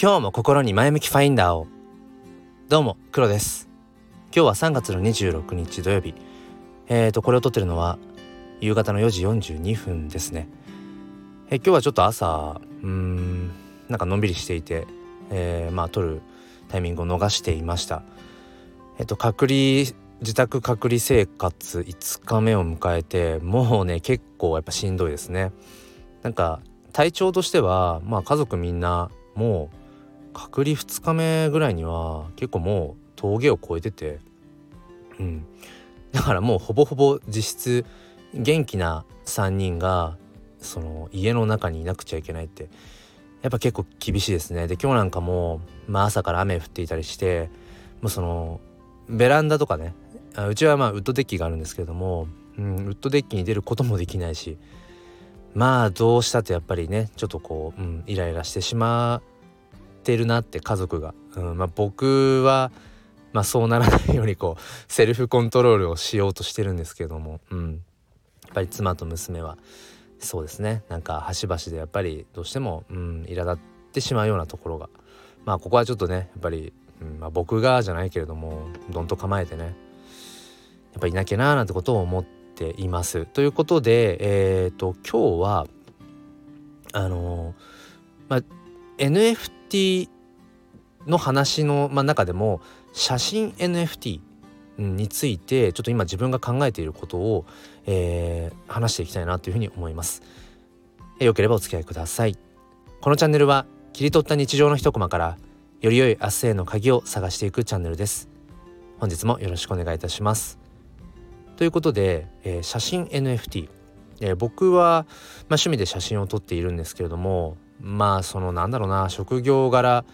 今日も心に前向きファインダーを。どうも黒です。今日は3月の26日土曜日。えーとこれを撮ってるのは夕方の4時42分ですね。え今日はちょっと朝うーんなんかのんびりしていて、えー、まあ撮るタイミングを逃していました。えっ、と隔離自宅隔離生活5日目を迎えてもうね結構やっぱしんどいですね。なんか体調としてはまあ家族みんなもう隔離2日目ぐらいには結構もう峠を越えてて。うん。だからもうほぼほぼ実質元気な3人がその家の中にいなくちゃいけないって。やっぱ結構厳しいですね。で今日なんかも、まあ、朝から雨降っていたりしてもうそのベランダとかねうちはまあウッドデッキがあるんですけれども、うん、ウッドデッキに出ることもできないしまあどうしたってやっぱりねちょっとこう、うん、イライラしてしまうてるなって家族が、うんまあ、僕は、まあ、そうならないようにこうセルフコントロールをしようとしてるんですけども、うん、やっぱり妻と娘はそうですね。なんか端々でやっぱりどうしても、うん、苛立ってしまうようなところが。まあここはちょっとねやっぱり、うんまあ、僕がじゃないけれどもどんと構えてねやっぱいなきゃなーなんてことを思っています。ということでえっ、ー、と今日はあのー、まあ NFT の話の、まあ、中でも写真 NFT についてちょっと今自分が考えていることを、えー、話していきたいなというふうに思います。えよければお付き合いください。このチャンネルは切り取った日常の一コマからより良い明日への鍵を探していくチャンネルです。本日もよろしくお願いいたします。ということで、えー、写真 NFT、えー、僕は、まあ、趣味で写真を撮っているんですけれどもまあそのなんだろうな職業柄、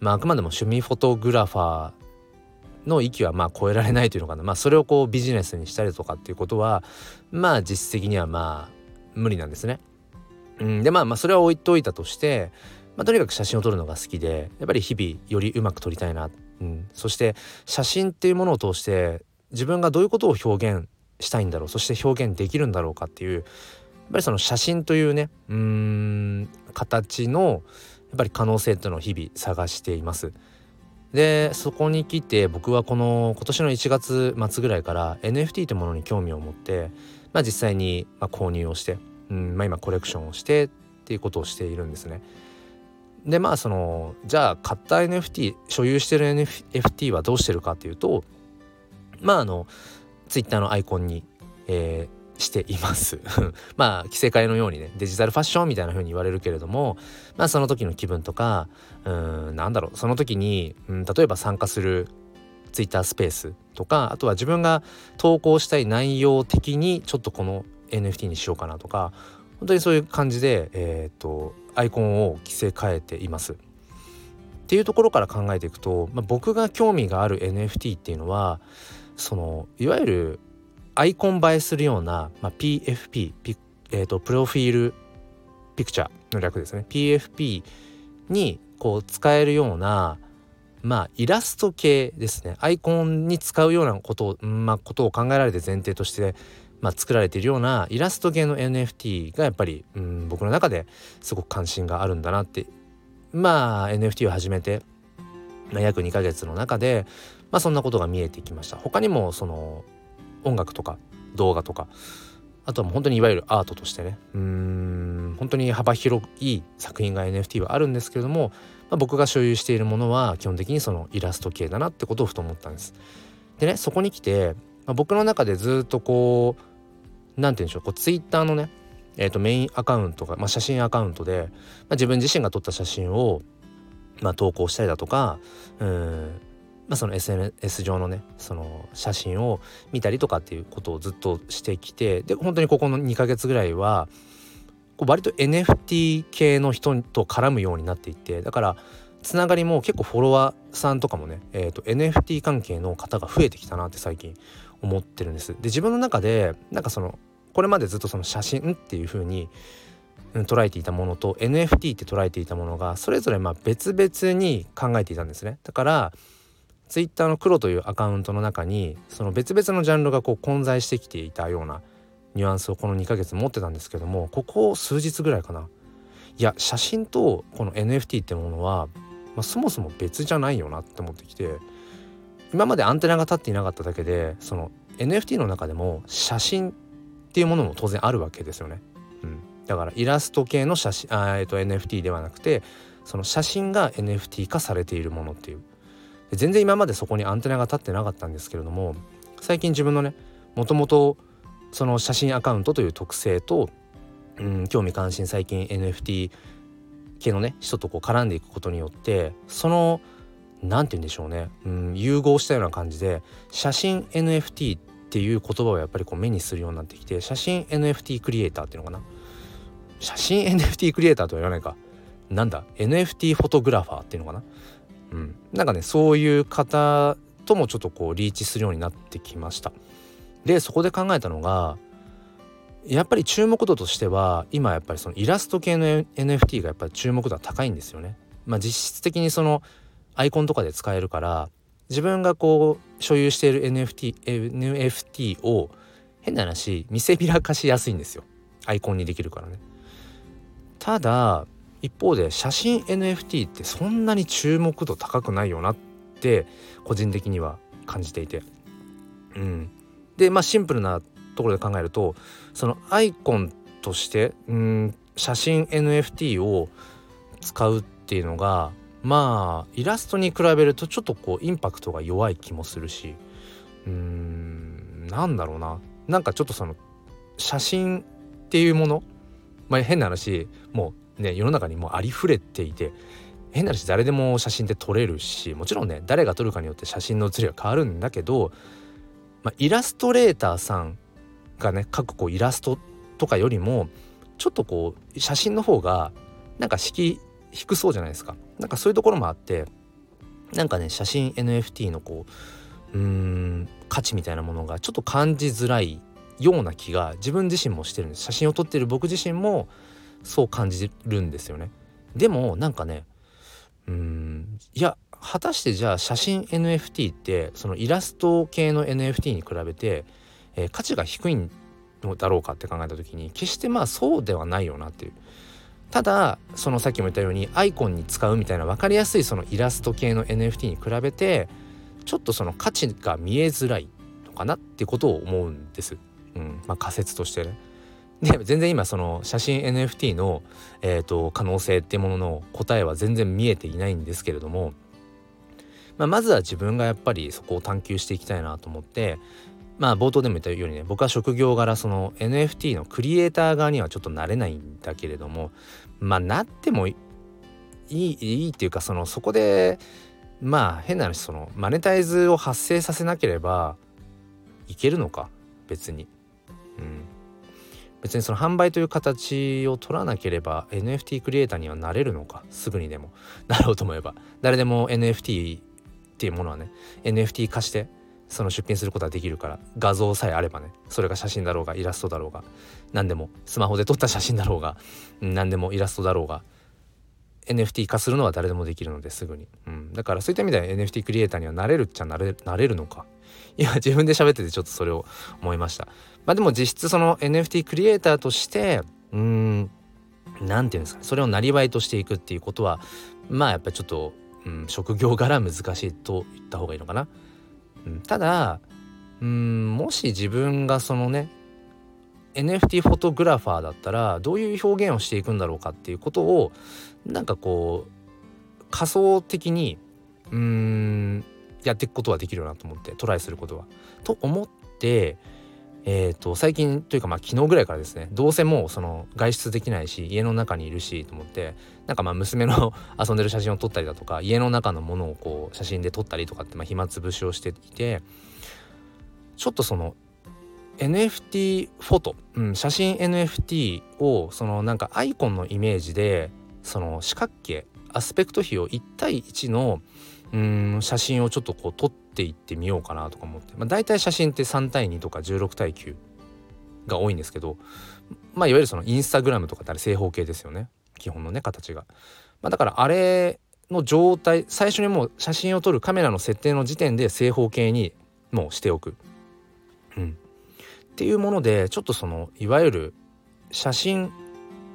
まあ、あくまでも趣味フォトグラファーの域はまあ超えられないというのかな、まあ、それをこうビジネスにしたりとかっていうことはまあ実質的にはまあ無理なんですね。うん、でまあまあそれは置いといたとして、まあ、とにかく写真を撮るのが好きでやっぱり日々よりうまく撮りたいな、うん、そして写真っていうものを通して自分がどういうことを表現したいんだろう。そして表現できるんだろうかっていうぱりその写真というねうん形のやっぱり可能性っていうのを日々探しています。でそこに来て僕はこの今年の1月末ぐらいから NFT というものに興味を持って、まあ、実際に購入をして、うんまあ、今コレクションをしてっていうことをしているんですね。でまあそのじゃあ買った NFT 所有してる NFT はどうしてるかっていうとまああの Twitter のアイコンに、えー、しています まあ着せ替えのようにねデジタルファッションみたいな風に言われるけれどもまあその時の気分とかうんなんだろうその時に、うん、例えば参加するツイッタースペースとかあとは自分が投稿したい内容的にちょっとこの NFT にしようかなとか本当にそういう感じで、えーと、アイコンを着せ替えています。っていうところから考えていくと、まあ、僕が興味がある NFT っていうのはそのいわゆるアイコン映えするような、まあ、PFP ピ、えーと、プロフィールピクチャーの略ですね。PFP にこう使えるようなまあイラスト系ですね。アイコンに使うようなことを,、まあ、ことを考えられて前提として、まあ、作られているようなイラスト系の NFT がやっぱり、うん、僕の中ですごく関心があるんだなってまあ NFT を始めて、約2ヶ月の中で、まあ、そんなことが見えてきました。他にもその音楽とか動画とかあとはもう本当にいわゆるアートとしてねうん本当に幅広い作品が NFT はあるんですけれども、まあ、僕が所有しているものは基本的にそのイラスト系だなってことをふと思ったんです。でねそこに来て、まあ、僕の中でずっとこう何て言うんでしょうこう Twitter のねえー、とメインアカウントが、まあ、写真アカウントで、まあ、自分自身が撮った写真を、まあ、投稿したりだとかうんまあ、その SNS 上のねその写真を見たりとかっていうことをずっとしてきてで本当にここの2ヶ月ぐらいはこう割と NFT 系の人と絡むようになっていってだからつながりも結構フォロワーさんとかもね、えーと、NFT 関係の方が増えてきたなって最近思ってるんです。で自分の中でなんかそのこれまでずっとその写真っていう風に捉えていたものと NFT って捉えていたものがそれぞれまあ別々に考えていたんですね。だからツイッターの黒というアカウントの中にその別々のジャンルがこう混在してきていたようなニュアンスをこの2ヶ月持ってたんですけどもここ数日ぐらいかな。いや写真とこの NFT ってものは、まあ、そもそも別じゃないよなって思ってきて今までアンテナが立っていなかっただけでその NFT の中でも写真っていうものも当然あるわけですよね。うん、だからイラスト系の写真あ、えー、と NFT ではなくてその写真が NFT 化されているものっていう。全然今までそこにアンテナが立ってなかったんですけれども最近自分のねもともとその写真アカウントという特性と、うん、興味関心最近 NFT 系のね人とこう絡んでいくことによってその何て言うんでしょうね、うん、融合したような感じで写真 NFT っていう言葉をやっぱりこう目にするようになってきて写真 NFT クリエイターっていうのかな？写真 NFT クリエイターとは言わないか。なんだ？NFT フォトグラファーっていうのかな？うんなんかねそういう方ともちょっとこうリーチするようになってきましたでそこで考えたのがやっぱり注目度としては今やっぱりそのイラスト系の NFT がやっぱり注目度は高いんですよね。まあ、実質的にそのアイコンとかで使えるから自分がこう所有している NFT, NFT を変な話見せびらかしやすいんですよアイコンにできるからね。ただ一方で写真 NFT ってそんなに注目度高くないよなって個人的には感じていて。うん、でまあシンプルなところで考えるとそのアイコンとしてうん写真 NFT を使うっていうのがまあイラストに比べるとちょっとこうインパクトが弱い気もするしうーんなんだろうななんかちょっとその写真っていうものまあ変な話もうね世の中にもありふれていて変な話誰でも写真って撮れるしもちろんね誰が撮るかによって写真の写りは変わるんだけど、まあ、イラストレーターさんがね描くこうイラストとかよりもちょっとこう写真の方がなんか敷低そうじゃないですか。なんかそういうところもあってなんかね写真 NFT のこううーん価値みたいなものがちょっと感じづらいような気が自分自身もしてるんです。写真を撮ってる僕自身もそう感じるんですよねでもなんかねうんいや果たしてじゃあ写真 NFT ってそのイラスト系の NFT に比べてえー、価値が低いんだろうかって考えた時に決してまあそうではないよなっていうただそのさっきも言ったようにアイコンに使うみたいな分かりやすいそのイラスト系の NFT に比べてちょっとその価値が見えづらいのかなってことを思うんです。うんまあ、仮説としてね。で全然今その写真 NFT の、えーと、可能性っていうものの答えは全然見えていないんですけれども、まあ、まずは自分がやっぱりそこを探求していきたいなと思ってまあ冒頭でも言ったようにね僕は職業柄その NFT のクリエイター側にはちょっとなれないんだけれどもまあなってもいいいいっていうかそのそこでまあ変な話そのマネタイズを発生させなければいけるのか別に。うん別にその販売という形を取らなければ NFT クリエイターにはなれるのか？すぐにでも。なろうと思えば。誰でも NFT っていうものはね NFT 化してその出品することはできるから画像さえあればねそれが写真だろうがイラストだろうが何でもスマホで撮った写真だろうが何でもイラストだろうが NFT 化するのは誰でもできるのですぐに、うん、だからそういった意味では NFT クリエイターにはなれるっちゃなれなれるのか？今自分で喋っててちょっとそれを思いました。まあでも実質その NFT クリエイターとしてうん何て言うんですかそれをなりわいとしていくっていうことはまあやっぱりちょっと、うん、職業柄難しいと言った方がいいのかなうん、ただうんもし自分がそのね NFT フォトグラファーだったらどういう表現をしていくんだろうかっていうことをなんかこう仮想的にうんやっていくことはできるよなと思ってトライすることは。と思ってえーと、最近というかまあ昨日ぐらいからですねどうせもうその外出できないし家の中にいるしと思ってなんかまあ娘の 遊んでる写真を撮ったりだとか家の中のものをこう写真で撮ったりとかってまあ暇つぶしをしていてちょっとその NFT フォト、うん、写真 NFT をそのなんかアイコンのイメージでその四角形アスペクト比を1対1のうん写真をちょっとこう撮ってっていってみようかなとか思って、まあ、大体写真って3対2とか16対9が多いんですけどまあいわゆるそのインスタグラムとかってあれ正方形ですよね基本のね形が。まあ、だからあれの状態最初にもう写真を撮るカメラの設定の時点で正方形にもうしておく。うん、っていうものでちょっとそのいわゆる写真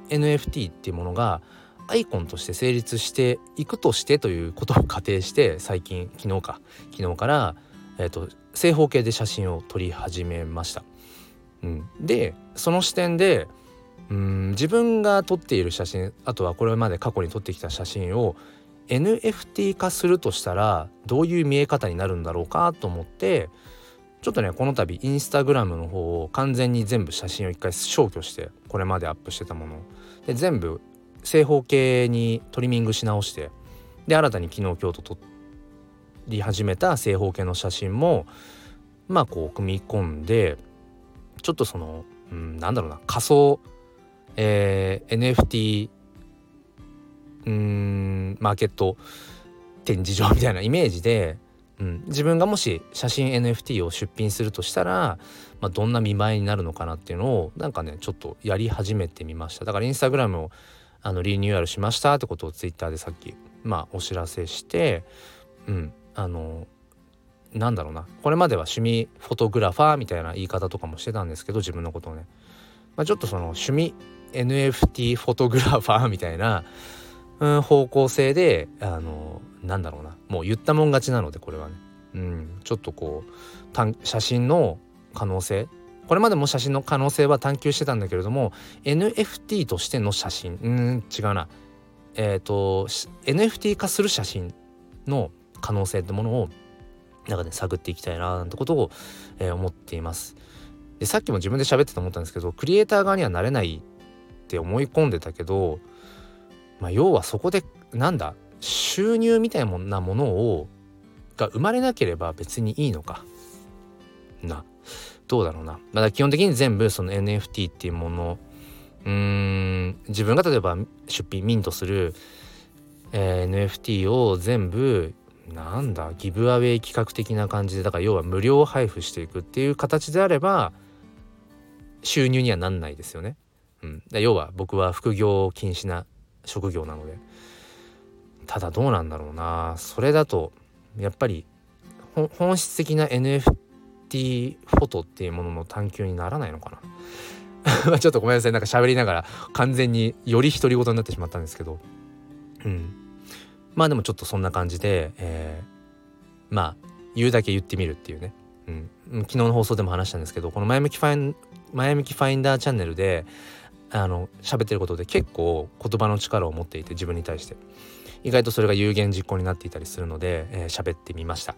NFT っていうものがアイコンとして成立していくとしてということを仮定して最近昨日か。昨日から、えーと、正方形で写真を撮り始めました。うん、でその視点でうん自分が撮っている写真あとはこれまで過去に撮ってきた写真を NFT 化するとしたらどういう見え方になるんだろうかと思ってちょっとねこの度インスタグラムの方を完全に全部写真を一回消去してこれまでアップしてたもので全部正方形にトリミングし直してで新たに昨日今日と撮り始めた正方形の写真もまあこう組み込んでちょっとその、うん、なんだろうな仮想、えー、NFT うんマーケット展示場みたいなイメージで、うん、自分がもし写真 NFT を出品するとしたら、まあ、どんな見栄えになるのかなっていうのをなんかねちょっとやり始めてみました。だからインスタグラムをあのリニューアルしましたってことをツイッターでさっきまあお知らせしてうんあのなんだろうな。これまでは趣味フォトグラファーみたいな言い方とかもしてたんですけど自分のことをね、まあ、ちょっとその趣味 NFT フォトグラファーみたいなうん、方向性であのなんだろうな。もう言ったもん勝ちなのでこれはね、うん、ちょっとこう写真の可能性これまでも写真の可能性は探求してたんだけれども NFT としての写真うん違うな。えっ、ー、と NFT 化する写真の可能性ってものをなんかね探っていきたいななんてことを、えー、思っています。でさっきも自分で喋ってて思ったんですけどクリエイター側にはなれないって思い込んでたけどまあ、要はそこでなんだ収入みたいなものをが生まれなければ別にいいのか。な。どうだろうな。まだ基本的に全部その NFT っていうものうーん自分が例えば出品ミントする、えー、NFT を全部なんだギブアウェイ企画的な感じでだから要は無料配布していくっていう形であれば収入にはなんないですよね。うん、要は僕は副業禁止な職業なので。ただどうなんだろうな。それだとやっぱり本質的な NFT ティフォトっていうものの探求にならないのかな？ちょっとごめんなさい。なんか喋りながら完全により独り言になってしまったんですけど。うん。まあでもちょっとそんな感じで、えー、まあ言うだけ言ってみるっていうね、うん、昨日の放送でも話したんですけどこの前向きファイン前向きファインダーチャンネルであの喋ってることで結構言葉の力を持っていて自分に対して。意外とそれが有言実行になっていたりするので喋、えー、ってみました。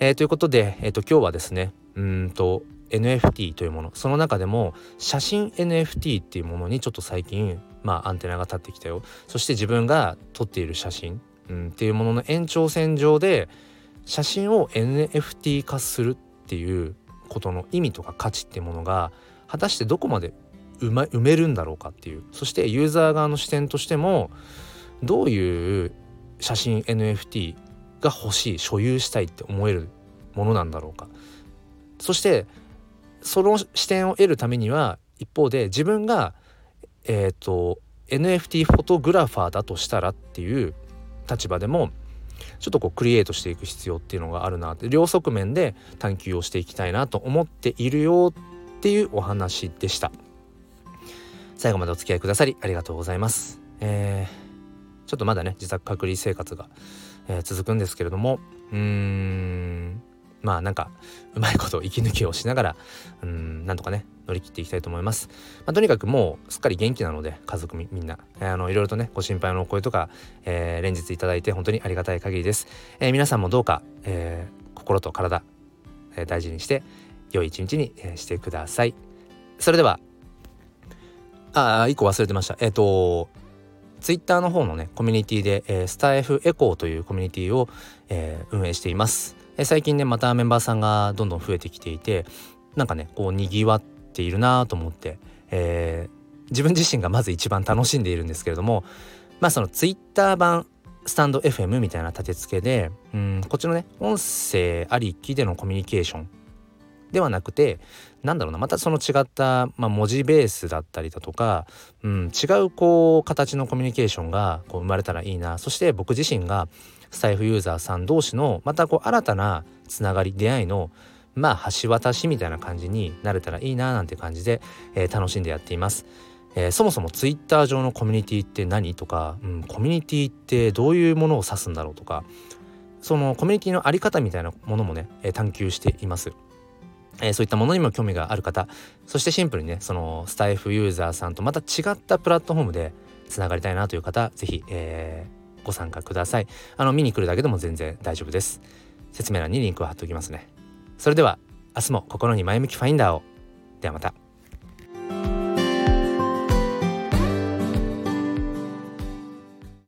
えー、ということで、えーと、今日はですねうんと NFT というもの。その中でも写真 NFT っていうものにちょっと最近まあアンテナが立ってきたよ。そして自分が撮っている写真、うん、っていうものの延長線上で写真を NFT 化するっていうことの意味とか価値っていうものが果たしてどこまで埋,、ま、埋めるんだろうかっていう。そしてユーザー側の視点としてもどういう写真 NFT が欲しい所有したいって思えるものなんだろうかそしてその視点を得るためには一方で自分がえっ、ー、と NFT フォトグラファーだとしたらっていう立場でもちょっとこうクリエイトしていく必要っていうのがあるなって両側面で探求をしていきたいなと思っているよっていうお話でした。最後までお付き合いくださりありがとうございます。えー、ちょっとまだね自宅隔離生活が、えー、続くんですけれどもうーんまあなんかうまいこと息抜きをしながらうんなんとかね乗り切っていきたいと思います。まあ、とにかくもうすっかり元気なので家族みんな、えー、あのいろいろとねご心配のお声とか、えー、連日いただいて本当にありがたい限りです。えー、皆さんもどうか、えー、心と体、えー、大事にして良い一日に、えー、してください。それではああ、一個忘れてました。えっ、ー、と、ツイッターの方のね、コミュニティで、えー、スタイフエコーというコミュニティを、えー、運営しています。えー、最近ね、またメンバーさんがどんどん増えてきていて、なんかね、こう、賑わっているなと思って、えー、自分自身がまず一番楽しんでいるんですけれども、まあそのツイッター版スタンド FM みたいな立て付けで、うん、こっちのね、音声ありきでのコミュニケーションではなくてなんだろうなまたその違った、まあ、文字ベースだったりだとか、うん、違うこう形のコミュニケーションがこう生まれたらいいなそして僕自身がスタイフユーザーさん同士のまたこう新たなつながり出会いのまあ橋渡しみたいな感じになれたらいいななんて感じで、えー、楽しんでやっています。えー、そもそもツイッター上のコミュニティって何とか、うん、コミュニティってどういうものを指すんだろうとかそのコミュニティのあり方みたいなものもね、えー、探求しています。えー、そういったものにも興味がある方。そしてシンプルにねそのスタイフユーザーさんとまた違ったプラットフォームでつながりたいなという方是非、えー、ご参加ください。あの見に来るだけでも全然大丈夫です。説明欄にリンクを貼っておきますね。それでは明日も心に前向きファインダーを。ではまた。